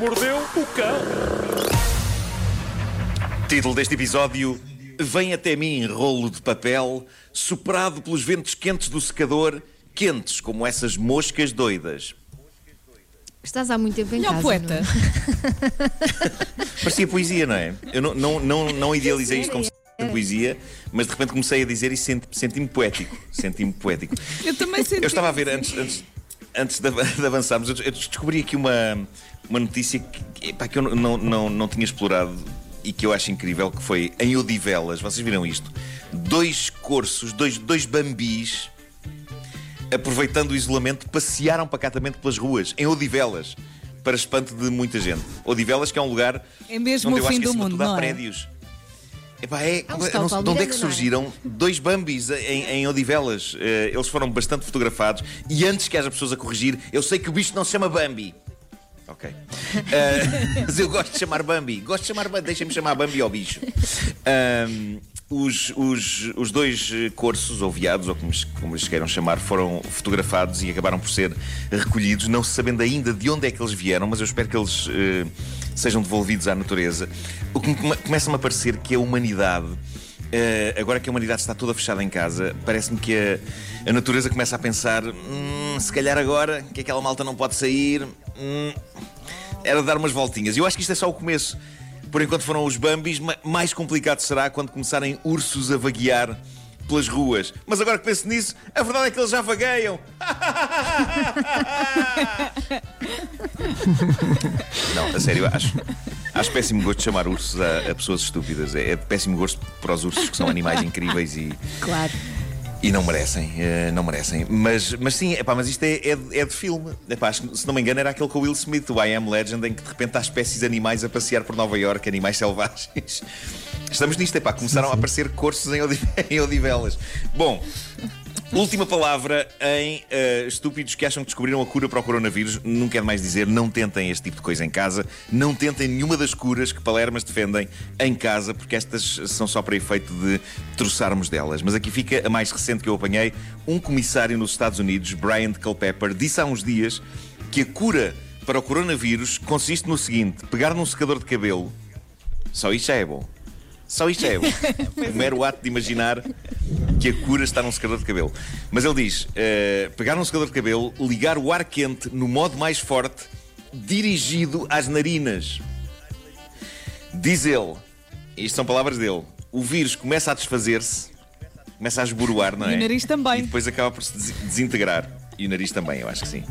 mordeu o cão. Título deste episódio: Vem até mim rolo de papel, soprado pelos ventos quentes do secador, quentes como essas moscas doidas. Estás há muito tempo em Melhor casa. poeta. não é? Parecia poesia, não é? Eu não, não, não, não idealizei isto como se fosse poesia, mas de repente comecei a dizer e senti- senti-me poético. Senti-me poético. Eu também senti. Eu estava a ver antes, antes, antes de, de avançarmos, eu, eu descobri aqui uma, uma notícia que, epá, que eu não, não, não tinha explorado e que eu acho incrível, que foi em Odivelas, vocês viram isto? Dois corços, dois, dois bambis, aproveitando o isolamento, passearam pacatamente pelas ruas, em Odivelas, para espanto de muita gente. Odivelas, que é um lugar É mesmo onde o eu acho fim que do mundo, tudo há não é? prédios. Epá, é, Há um não de onde é que é? surgiram dois bambis em, em Odivelas? Eh, eles foram bastante fotografados e antes que haja pessoas a corrigir, eu sei que o bicho não se chama Bambi. Ok. Eh, mas eu gosto de chamar Bambi. Gosto de chamar Bambi. Deixem-me chamar Bambi ao bicho. Os, os, os dois eh, corços, ou viados, ou como, como lhes queiram chamar, foram fotografados e acabaram por ser recolhidos, não se sabendo ainda de onde é que eles vieram, mas eu espero que eles eh, sejam devolvidos à natureza. O que me come- começa-me a parecer que a humanidade. eh, agora que a humanidade está toda fechada em casa, parece-me que a, a natureza começa a pensar: "Hum, se calhar agora que aquela malta não pode sair, hum, era dar umas voltinhas. E eu acho que isto é só o começo. Por enquanto foram os Bambis, ma- mais complicado será quando começarem ursos a vaguear pelas ruas. Mas agora que penso nisso, a verdade é que eles já vagueiam. Não, a sério, acho, acho péssimo gosto de chamar ursos a, a pessoas estúpidas. É, é péssimo gosto para os ursos, que são animais incríveis e, Claro. E não merecem, eh, não merecem. Mas, mas sim, epá, mas isto é, é, de- é de filme. Epá, acho que, se não me engano, era aquele com o Will Smith, o I Am Legend, em que de repente há espécies de animais a passear por Nova York, animais selvagens. Estamos nisto, epá, começaram a aparecer corços em, Odi- em Odivelas. Bom. Última palavra em eh, estúpidos que acham que descobriram a cura para o coronavírus. Não quero mais dizer, não tentem este tipo de coisa em casa. Não tentem nenhuma das curas que Palermas defendem em casa, porque estas são só para efeito de troçarmos delas. Mas aqui fica a mais recente que eu apanhei. Um comissário nos Estados Unidos, Brian Culpepper, disse há uns dias que a cura para o coronavírus consiste no seguinte: pegar num secador de cabelo. Só isto já é bom. Só isto é. O mero ato de imaginar que a cura está num secador de cabelo. Mas ele diz: eh, pegar num secador de cabelo, ligar o ar quente no modo mais forte, dirigido às narinas. Diz ele, isto são palavras dele, o vírus começa a desfazer-se, começa a esboroar, não é? E o nariz também. E depois acaba por se des- desintegrar. E o nariz também, eu acho que sim.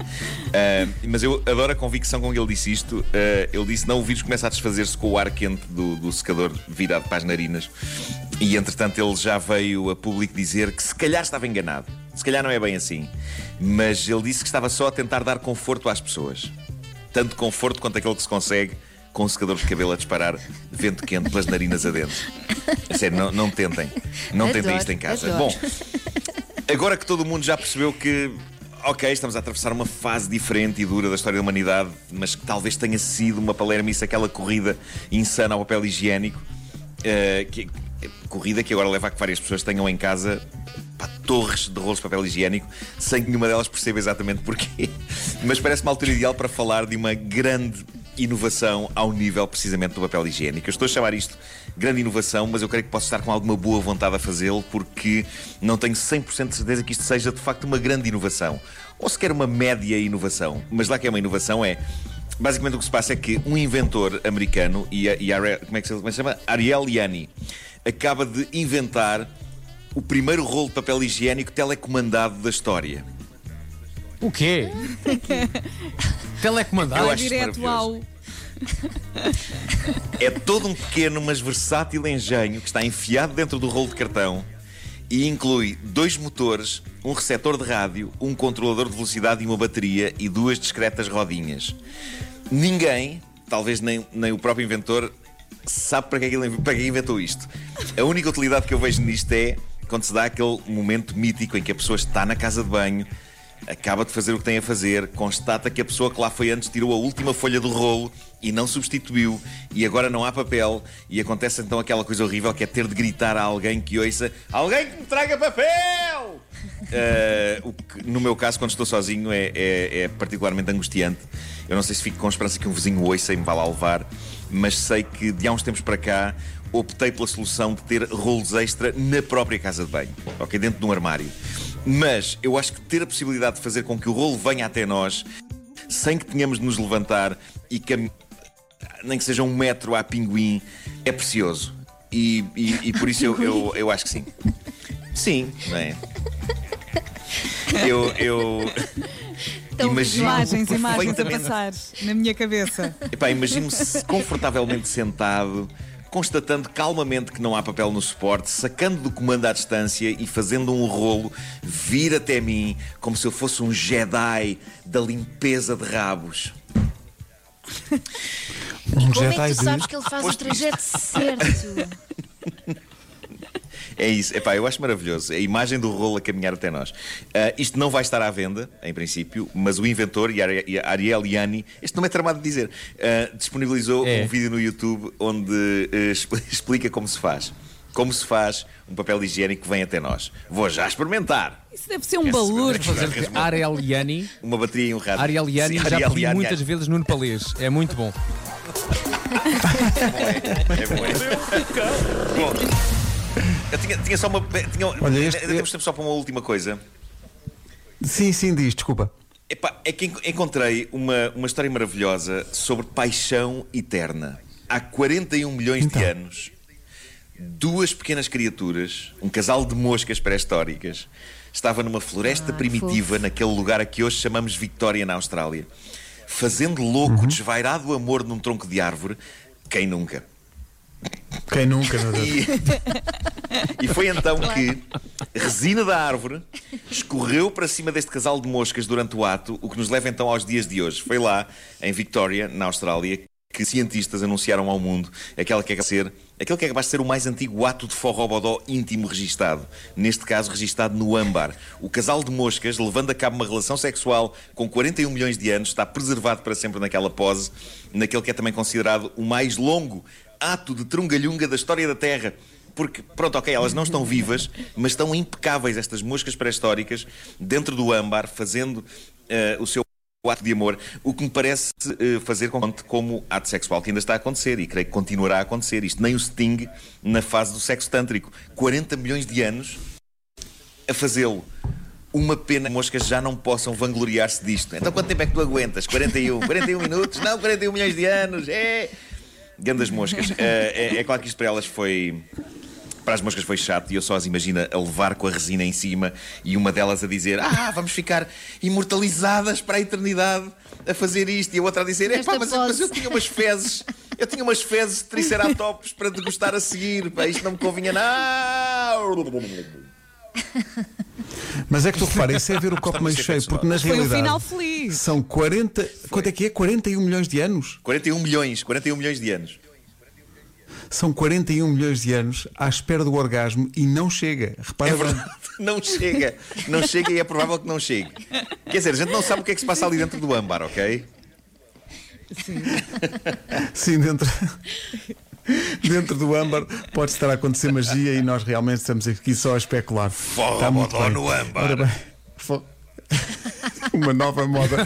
Ah, mas eu adoro a convicção com que ele disse isto. Ah, ele disse: não, o vírus começa a desfazer-se com o ar quente do, do secador virado para as narinas. E entretanto, ele já veio a público dizer que se calhar estava enganado. Se calhar não é bem assim. Mas ele disse que estava só a tentar dar conforto às pessoas. Tanto conforto quanto aquele que se consegue com um secador de cabelo a disparar vento quente pelas narinas adentro. A sério, não, não tentem. Não tentem Adoro, isto em casa. adoro. Bom, agora que todo mundo já percebeu que, ok, estamos a atravessar uma fase diferente e dura da história da humanidade, mas que talvez tenha sido uma palermice aquela corrida insana ao papel higiênico, eh, que, corrida que agora leva a que várias pessoas tenham em casa pá, torres de rolos de papel higiênico sem que nenhuma delas perceba exatamente porquê. Mas parece uma altura ideal para falar de uma grande inovação ao nível precisamente do papel higiênico. Eu estou a chamar isto grande inovação, mas eu creio que posso estar com alguma boa vontade a fazê-lo porque não tenho 100% de certeza que isto seja de facto uma grande inovação. Ou sequer uma média inovação. Mas lá que é uma inovação é. Basicamente o que se passa é que um inventor americano, e, a- e a, como, é que se, como é que se chama? Ariel Yanni, acaba de inventar o primeiro rolo de papel higiênico telecomandado da história. O quê? Telecomandado? Eu acho direto ao. É todo um pequeno, mas versátil engenho que está enfiado dentro do rolo de cartão e inclui dois motores, um receptor de rádio, um controlador de velocidade e uma bateria e duas discretas rodinhas. Ninguém, talvez nem, nem o próprio inventor, sabe para que, é para é inventou isto. A única utilidade que eu vejo nisto é quando se dá aquele momento mítico em que a pessoa está na casa de banho, acaba de fazer o que tem a fazer, constata que a pessoa que lá foi antes tirou a última folha do rolo e não substituiu, e agora não há papel, e acontece então aquela coisa horrível que é ter de gritar a alguém que ouça: Alguém que me traga papel! Uh, o que, no meu caso, quando estou sozinho, é, é, é, particularmente angustiante. Eu não sei se fico com a esperança que um vizinho ouça e me vá lá levar, mas sei que de há uns tempos para cá optei pela solução de ter rolos extra na própria casa de banho, ok? Dentro de um armário. Mas eu acho que ter a possibilidade de fazer com que o rolo venha até nós, sem que tenhamos de nos levantar e que nem que seja um metro a pinguim, é precioso. E, e, e por isso eu, eu, eu acho que sim. Sim, não é? Eu, eu Então, imagino Imagens, imagens a passar na minha cabeça. Epá, imagino-me confortavelmente sentado, constatando calmamente que não há papel no suporte, sacando do comando à distância e fazendo um rolo vir até mim como se eu fosse um Jedi da limpeza de rabos. Um Como é Jedi que tu de- sabes que ele faz o trajeto certo? É isso, epá, eu acho maravilhoso. A imagem do rolo a caminhar até nós. Ah, isto não vai estar à venda, em princípio, mas o inventor, e Ari- Ariel Yanni, este nome é tramado de dizer, ah, disponibilizou É. um vídeo no YouTube onde expl- explica como se faz. Como se faz um papel higiênico que vem até nós. Vou já experimentar. Isso deve ser um balúrdio. segunda- Fazer que Arieliani, Uma bateria e um rádio. Arieliani Sim, já Ariel pedi Yanni. muitas vezes no Nepalês. É muito bom. É bom, é. Bom, eu tinha, tinha só uma. Tinha, Olha, este- ainda temos tempo só para uma última coisa. Sim, sim, diz, desculpa. Epá, é que en- encontrei uma, uma história maravilhosa sobre paixão eterna. Há 41 milhões de Então. anos, duas pequenas criaturas, um casal de moscas pré-históricas, estava numa floresta Ai, primitiva, fofo. naquele lugar a que hoje chamamos Victoria, na Austrália, fazendo louco, desvairado amor num tronco de árvore. Quem nunca? Quem nunca, meu Deus. E, e foi então que resina da árvore escorreu para cima deste casal de moscas durante o ato, o que nos leva então aos dias de hoje. Foi lá, em Victoria, na Austrália, que cientistas anunciaram ao mundo aquela que é ser, aquele que é capaz de ser o mais antigo ato de forrobodó íntimo registado. Neste caso, registado no âmbar. O casal de moscas, levando a cabo uma relação sexual com 41 milhões de anos, está preservado para sempre naquela pose, naquele que é também considerado o mais longo ato de trungalhunga da história da Terra. Porque, pronto, ok, elas não estão vivas, mas estão impecáveis, estas moscas pré-históricas, dentro do âmbar, fazendo eh, o seu ato de amor, o que me parece eh, fazer com como ato sexual que ainda está a acontecer e creio que continuará a acontecer. Isto nem o Sting na fase do sexo tântrico. 40 milhões de anos a fazê-lo. Uma pena que moscas já não possam vangloriar-se disto. Então quanto tempo é que tu aguentas? 41? 41 minutos? Não, 41 milhões de anos. É! Gandas moscas. Eh, é, é claro que isto para elas foi. Para as moscas foi chato e eu só as imagino a levar com a resina em cima e uma delas a dizer: Ah, vamos ficar imortalizadas para a eternidade a fazer isto. E a outra a dizer: Esta Epá, mas, eu- mas pose." eu tinha umas fezes, eu tinha umas fezes de triceratops para degustar a seguir. Pá, isto não me convinha não. Mas é que tu repara, isso é ver o copo meio cheio, porque na Foi um realidade final feliz. são 40. Quanto é que é? 41 milhões de anos? 41 milhões, 41 milhões de anos. São 41 milhões de anos à espera do orgasmo e não chega. Repara É verdade, não chega. Não chega e é provável que não chegue. Quer dizer, a gente não sabe o que é que se passa ali dentro do âmbar, ok? Sim, dentro. Dentro do âmbar pode estar a acontecer magia e nós realmente estamos aqui só a especular. Forró Está muito bodó bem. no âmbar. Bem, Uma nova moda.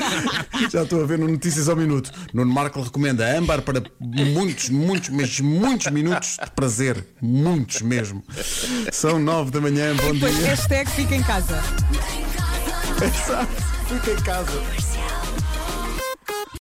Já estou a ver no Notícias ao Minuto. Nuno Marco recomenda âmbar para muitos, muitos, mas muitos minutos de prazer. Muitos mesmo. São nove da manhã, bom Depois, dia. hashtag fica em casa. Exato. Fica em casa.